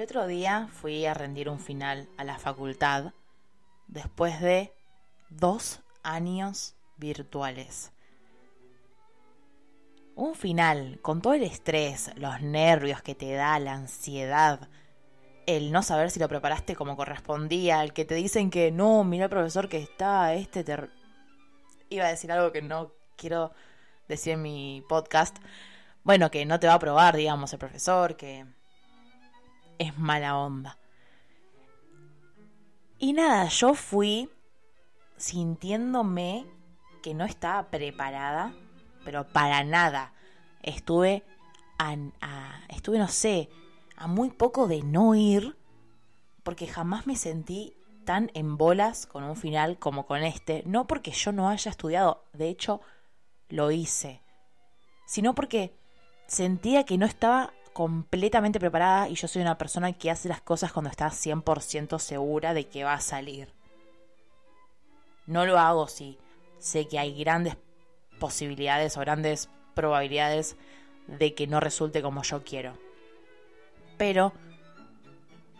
El otro día fui a rendir un final a la facultad después de dos años virtuales. Un final con todo el estrés, los nervios que te da, la ansiedad, el no saber si lo preparaste como correspondía, el que te dicen que no, mira el profesor que está, este te... Iba a decir algo que no quiero decir en mi podcast. Bueno, que no te va a probar, digamos, el profesor, que es mala onda. Y nada, yo fui sintiéndome que no estaba preparada, pero para nada. Estuve estuve no sé, a muy poco de no ir, porque jamás me sentí tan en bolas con un final como con este, no porque yo no haya estudiado, de hecho lo hice, sino porque sentía que no estaba completamente preparada y yo soy una persona que hace las cosas cuando está 100% segura de que va a salir. No lo hago si sé que hay grandes posibilidades o grandes probabilidades de que no resulte como yo quiero. Pero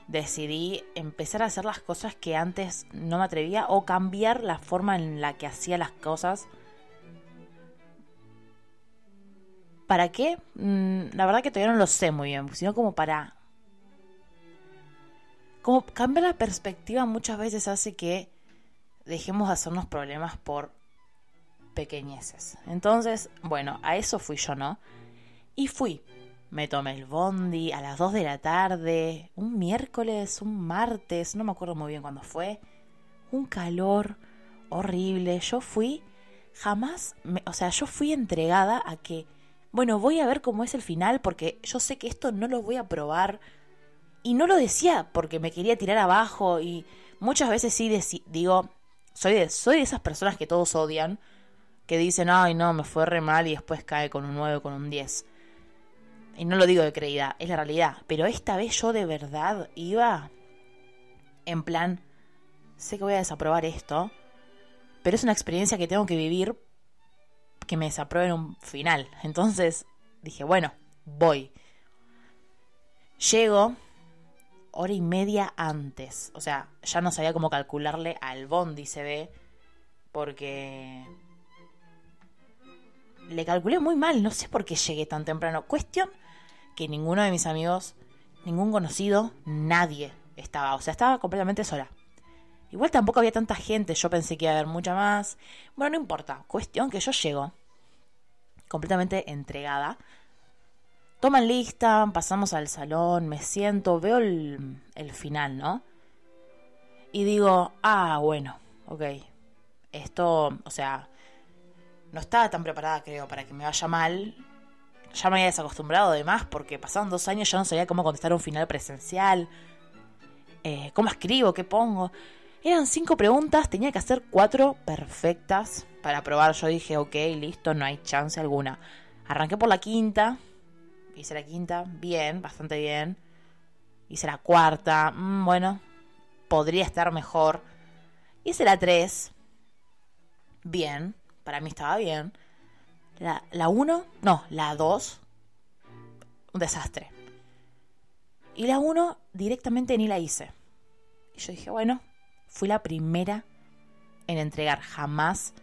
decidí empezar a hacer las cosas que antes no me atrevía o cambiar la forma en la que hacía las cosas ¿Para qué? Mm, la verdad que todavía no lo sé muy bien, sino como para... Como cambiar la perspectiva muchas veces hace que dejemos de hacernos problemas por pequeñeces. Entonces, bueno, a eso fui yo, ¿no? Y fui. Me tomé el bondi a las 2 de la tarde, un miércoles, un martes, no me acuerdo muy bien cuándo fue. Un calor horrible. Yo fui, jamás, o sea, yo fui entregada a que bueno, voy a ver cómo es el final porque yo sé que esto no lo voy a probar. Y no lo decía porque me quería tirar abajo y muchas veces sí digo, soy de, soy de esas personas que todos odian, que dicen, ay no, me fue re mal y después cae con un 9 con un 10. Y no lo digo de creída, es la realidad. Pero esta vez yo de verdad iba en plan, sé que voy a desaprobar esto, pero es una experiencia que tengo que vivir que me desaprueben un final. Entonces dije, bueno, voy. Llego hora y media antes. O sea, ya no sabía cómo calcularle al bondi, se ve. Porque le calculé muy mal. No sé por qué llegué tan temprano. Cuestión que ninguno de mis amigos, ningún conocido, nadie estaba. O sea, estaba completamente sola. Igual tampoco había tanta gente, yo pensé que iba a haber mucha más. Bueno, no importa. Cuestión que yo llego completamente entregada. Toman lista, pasamos al salón, me siento, veo el, final, ¿no? Y digo, ah, bueno, ok. Esto, o sea, no estaba tan preparada, creo, para que me vaya mal. Ya me había desacostumbrado además, porque pasaron dos años ya no sabía cómo contestar un final presencial. Eh, ¿Cómo escribo? ¿Qué pongo? Eran cinco preguntas, tenía que hacer cuatro perfectas para probar. Yo dije, ok, listo, no hay chance alguna. Arranqué por la quinta, hice la quinta, bien, bastante bien. Hice la cuarta, mm, bueno, podría estar mejor. Hice la tres, bien, para mí estaba bien. La, la uno, no, la dos, un desastre. Y la uno directamente ni la hice. Y yo dije, bueno, fui la primera en entregar, jamás.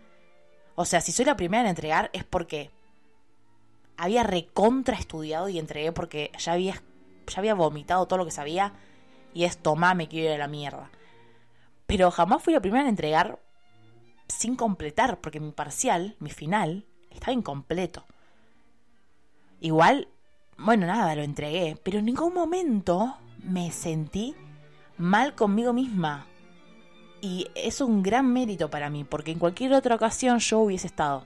O sea, si soy la primera en entregar es porque había recontra estudiado y entregué porque ya había, ya había vomitado todo lo que sabía y es tomá, me quiero ir a la mierda. Pero jamás fui la primera en entregar sin completar, porque mi parcial, mi final, estaba incompleto. Igual, bueno, nada, lo entregué, pero en ningún momento me sentí mal conmigo misma. Y es un gran mérito para mí, porque en cualquier otra ocasión yo hubiese estado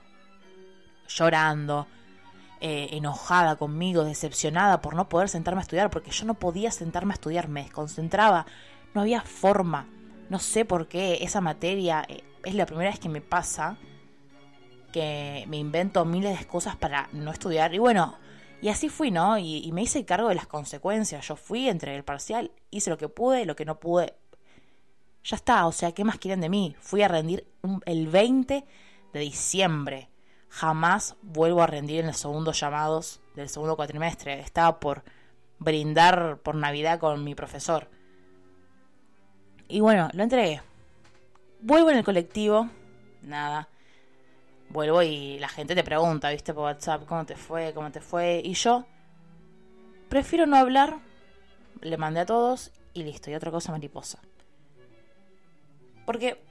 llorando, eh, enojada conmigo, decepcionada por no poder sentarme a estudiar, porque yo no podía sentarme a estudiar, me desconcentraba, no había forma. No sé por qué esa materia eh, es la primera vez que me pasa que me invento miles de excusas para no estudiar. Y bueno, y así fui, ¿no? Y, y, me hice cargo de las consecuencias. Yo fui, entre el parcial, hice lo que pude, lo que no pude, ya está, o sea, ¿qué más quieren de mí? Fui a rendir el 20 de diciembre. Jamás vuelvo a rendir en los segundos llamados del segundo cuatrimestre. Estaba por brindar por Navidad con mi profesor. Y bueno, lo entregué. Vuelvo en el colectivo, nada. Vuelvo y la gente te pregunta, viste, por WhatsApp, ¿cómo te fue? ¿Cómo te fue? Y yo prefiero no hablar, le mandé a todos y listo, y otra cosa mariposa. Porque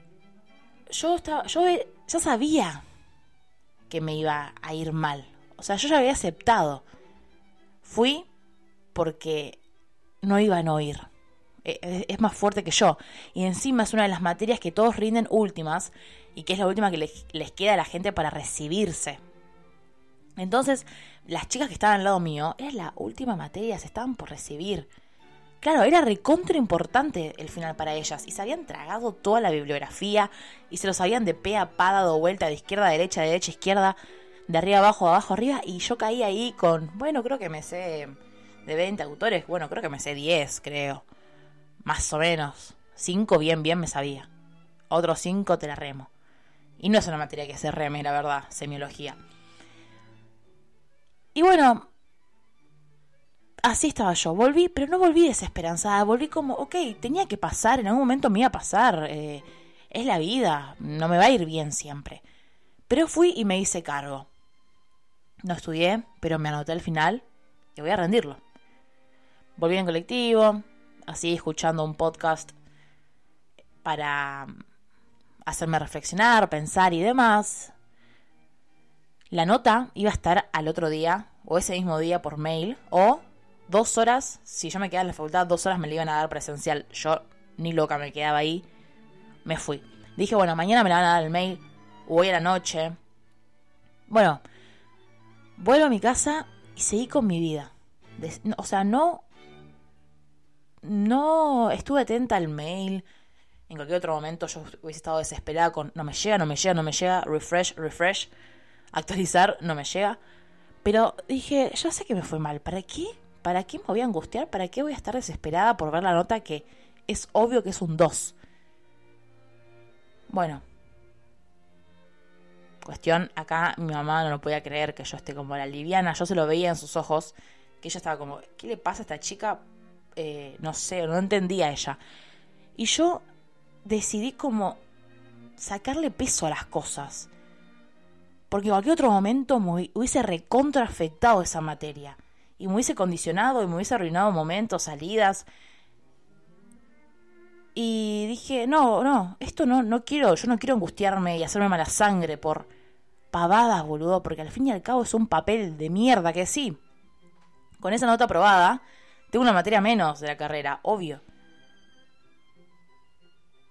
yo estaba, yo ya sabía que me iba a ir mal. O sea, yo ya había aceptado. Fui porque no iban a oír. E, es más fuerte que yo. Y encima es una de las materias que todos rinden últimas y que es la última que les, les queda a la gente para recibirse. Entonces, las chicas que estaban al lado mío, era la última materia, se estaban por recibir. Claro, era recontra importante el final para ellas. Y se habían tragado toda la bibliografía y se los habían de pe a pa dado vuelta de izquierda a derecha, de derecha a izquierda, de arriba abajo, abajo arriba. Y yo caí ahí con, bueno, creo que me sé de 20 autores, bueno, creo que me sé 10, creo. Más o menos. 5 bien, bien me sabía. Otros 5 te la remo. Y no es una materia que se reme, la verdad, semiología. Y bueno, así estaba yo. Volví, pero no volví desesperanzada. Volví como, ok, tenía que pasar, en algún momento me iba a pasar. Eh, es la vida, no me va a ir bien siempre. Pero fui y me hice cargo. No estudié, pero me anoté al final y voy a rendirlo. Volví en colectivo, así escuchando un podcast para hacerme reflexionar, pensar y demás. La nota iba a estar al otro día, o ese mismo día por mail, o dos horas, si yo me quedaba en la facultad, dos horas me la iban a dar presencial. Yo ni loca me quedaba ahí. Me fui. Dije, bueno, mañana me la van a dar el mail, o hoy a la noche. Bueno, vuelvo a mi casa y seguí con mi vida. o sea, no. No estuve atenta al mail. En cualquier otro momento yo hubiese estado desesperada con no me llega, no me llega, no me llega, refresh, refresh, actualizar, no me llega. Pero dije, ya sé que me fue mal. ¿Para qué ¿Para qué me voy a angustiar? ¿Para qué voy a estar desesperada por ver la nota que es obvio que es un 2? Bueno. Cuestión, acá mi mamá no lo podía creer que yo esté como la liviana. Yo se lo veía en sus ojos. Que ella estaba como, ¿qué le pasa a esta chica? Eh, no sé, no entendía ella. Y yo decidí como sacarle peso a las cosas. Porque en cualquier otro momento me hubiese recontra afectado esa materia y me hubiese condicionado y me hubiese arruinado momentos, salidas. Y dije, no, no, esto no, no quiero, yo no quiero angustiarme y hacerme mala sangre por pavadas, boludo, porque al fin y al cabo es un papel de mierda que sí. Con esa nota aprobada, tengo una materia menos de la carrera, obvio.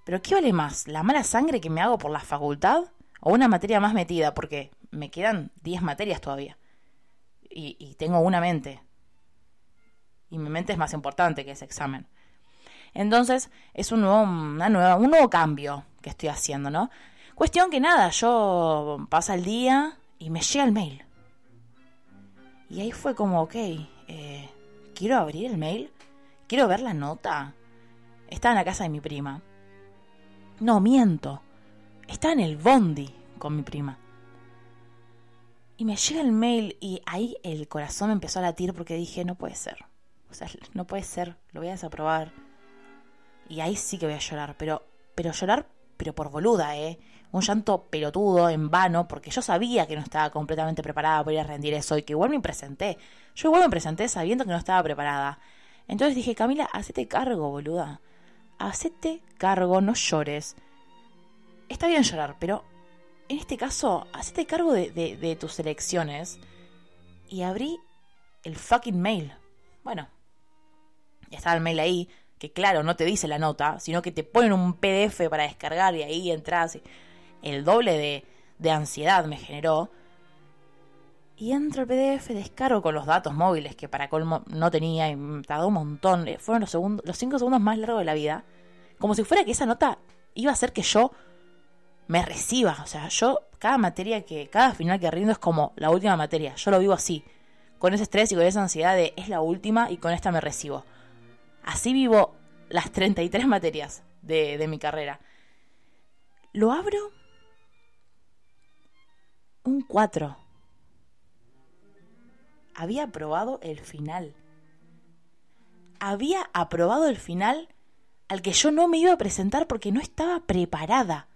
Pero ¿qué vale más? ¿La mala sangre que me hago por la facultad? ¿O una materia más metida? Porque me quedan 10 materias todavía y, tengo una mente. Y mi mente es más importante que ese examen. Entonces, es un nuevo, una nueva, un nuevo cambio que estoy haciendo, ¿no? Cuestión que nada, yo pasa el día y me llega el mail. Y ahí fue como, ok, eh, quiero abrir el mail, quiero ver la nota. Estaba en la casa de mi prima. No, miento. Estaba en el bondi con mi prima. Y me llega el mail y ahí el corazón me empezó a latir porque dije, no puede ser. O sea, no puede ser, lo voy a desaprobar. Y ahí sí que voy a llorar, pero, pero llorar, pero por boluda, ¿eh? Un llanto pelotudo, en vano, porque yo sabía que no estaba completamente preparada para ir a rendir eso y que igual me presenté. Yo igual me presenté sabiendo que no estaba preparada. Entonces dije, Camila, hacete cargo, boluda. Hacete cargo, no llores. Está bien llorar, pero en este caso, hacete cargo de, tus elecciones y abrí el fucking mail. Bueno, ya estaba el mail ahí, que claro, no te dice la nota, sino que te ponen un PDF para descargar y ahí entras. El doble de, ansiedad me generó. Y entro el PDF, descargo con los datos móviles que para colmo no tenía y me tardó un montón. Eh, fueron los, segundos, los cinco segundos más largos de la vida. Como si fuera que esa nota iba a hacer que yo me reciba. O sea, yo, cada materia que, cada final que rindo es como la última materia. Yo lo vivo así. Con ese estrés y con esa ansiedad de es la última y con esta me recibo. Así vivo las 33 materias de, de mi carrera. Lo abro. Un 4. Había aprobado el final. había aprobado el final al que yo no me iba a presentar porque no estaba preparada.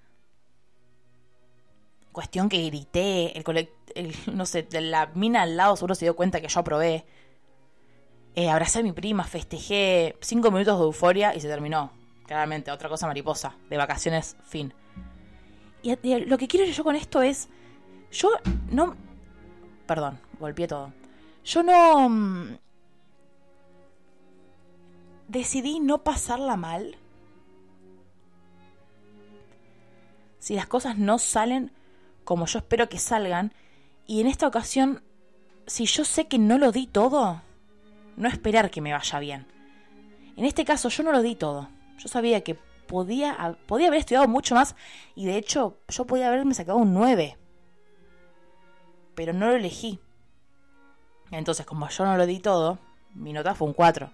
Cuestión que grité, el, no sé, la mina al lado seguro se dio cuenta que yo aprobé. Eh, abracé a mi prima, festejé cinco minutos de euforia y se terminó. Claramente, otra cosa mariposa, de vacaciones, fin. Y, lo que quiero yo con esto es, yo no... Perdón, golpeé todo. Yo no... Mm, decidí no pasarla mal. Si las cosas no salen como yo espero que salgan, y en esta ocasión, si yo sé que no lo di todo, no esperar que me vaya bien. En este caso yo no lo di todo. Yo sabía que podía, podía haber estudiado mucho más y de hecho yo podía haberme sacado un 9. Pero no lo elegí. Entonces como yo no lo di todo, mi nota fue un 4.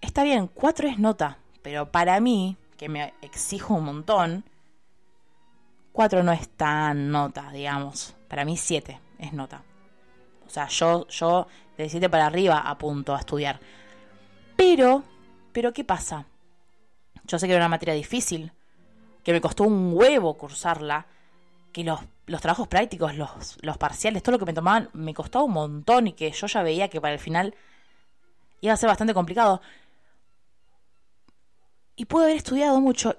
Está bien, 4 es nota, pero para mí, que me exijo un montón, 4 no es tan nota, digamos. Para mí 7 es nota. O sea, yo, yo de 7 para arriba apunto a estudiar. Pero, pero ¿qué pasa? Yo sé que era una materia difícil, que me costó un huevo cursarla, que los, los trabajos prácticos, los, los parciales, todo lo que me tomaban, me costó un montón y que yo ya veía que para el final iba a ser bastante complicado. Y pude haber estudiado mucho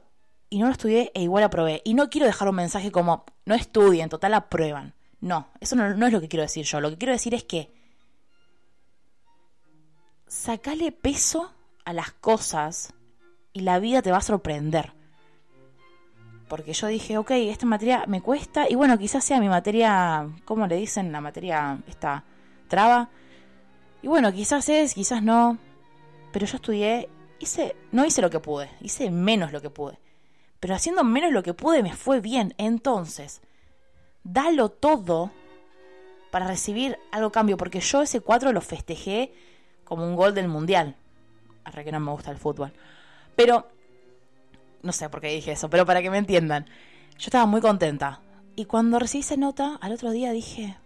y no lo estudié e igual aprobé. Y no quiero dejar un mensaje como, no estudien, total aprueban. No, eso no, no es lo que quiero decir yo. Lo que quiero decir es que sacale peso a las cosas y la vida te va a sorprender. Porque yo dije, ok, esta materia me cuesta y bueno, quizás sea mi materia, ¿cómo le dicen? La materia, esta traba. Y bueno, quizás es, quizás no. Pero yo estudié, hice, no hice lo que pude, hice menos lo que pude pero haciendo menos lo que pude me fue bien. Entonces, dalo todo para recibir algo cambio, porque yo ese 4 lo festejé como un gol del mundial. Arre que no me gusta el fútbol. Pero, no sé por qué dije eso, pero para que me entiendan, yo estaba muy contenta. Y cuando recibí esa nota, al otro día dije,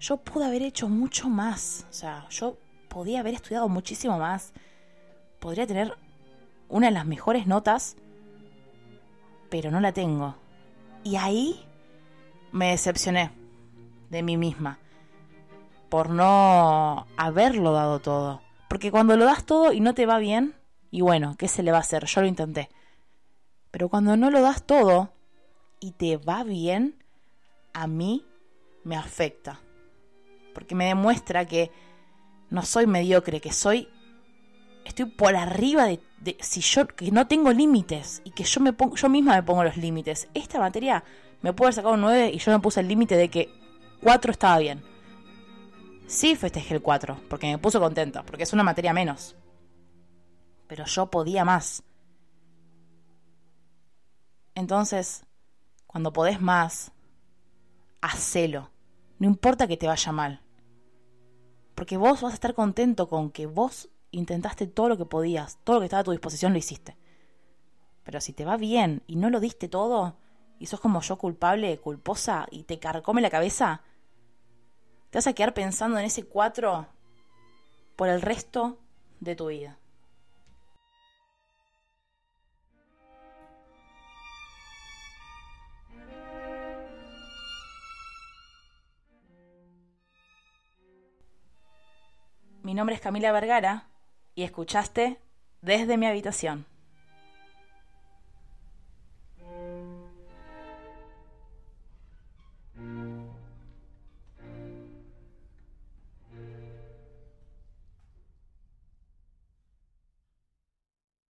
yo pude haber hecho mucho más. O sea, yo podía haber estudiado muchísimo más. Podría tener una de las mejores notas, pero no la tengo. Y ahí me decepcioné de mí misma por no haberlo dado todo. Porque cuando lo das todo y no te va bien, y bueno, ¿qué se le va a hacer? Yo lo intenté. Pero cuando no lo das todo y te va bien, a mí me afecta. Porque me demuestra que no soy mediocre, que soy estoy por arriba de, si yo que no tengo límites y que yo me pongo, yo misma me pongo los límites. Esta materia me puede haber sacado un 9 y yo me puse el límite de que 4 estaba bien. Sí festejé el 4 porque me puso contenta, porque es una materia menos. Pero yo podía más. Entonces, cuando podés más, hacelo. No importa que te vaya mal. Porque vos vas a estar contento con que vos intentaste todo lo que podías, todo lo que estaba a tu disposición lo hiciste. Pero si te va bien y no lo diste todo, y sos como yo culpable, culposa, y te carcome la cabeza, te vas a quedar pensando en ese cuatro por el resto de tu vida. Mi nombre es Camila Vergara y escuchaste desde mi habitación.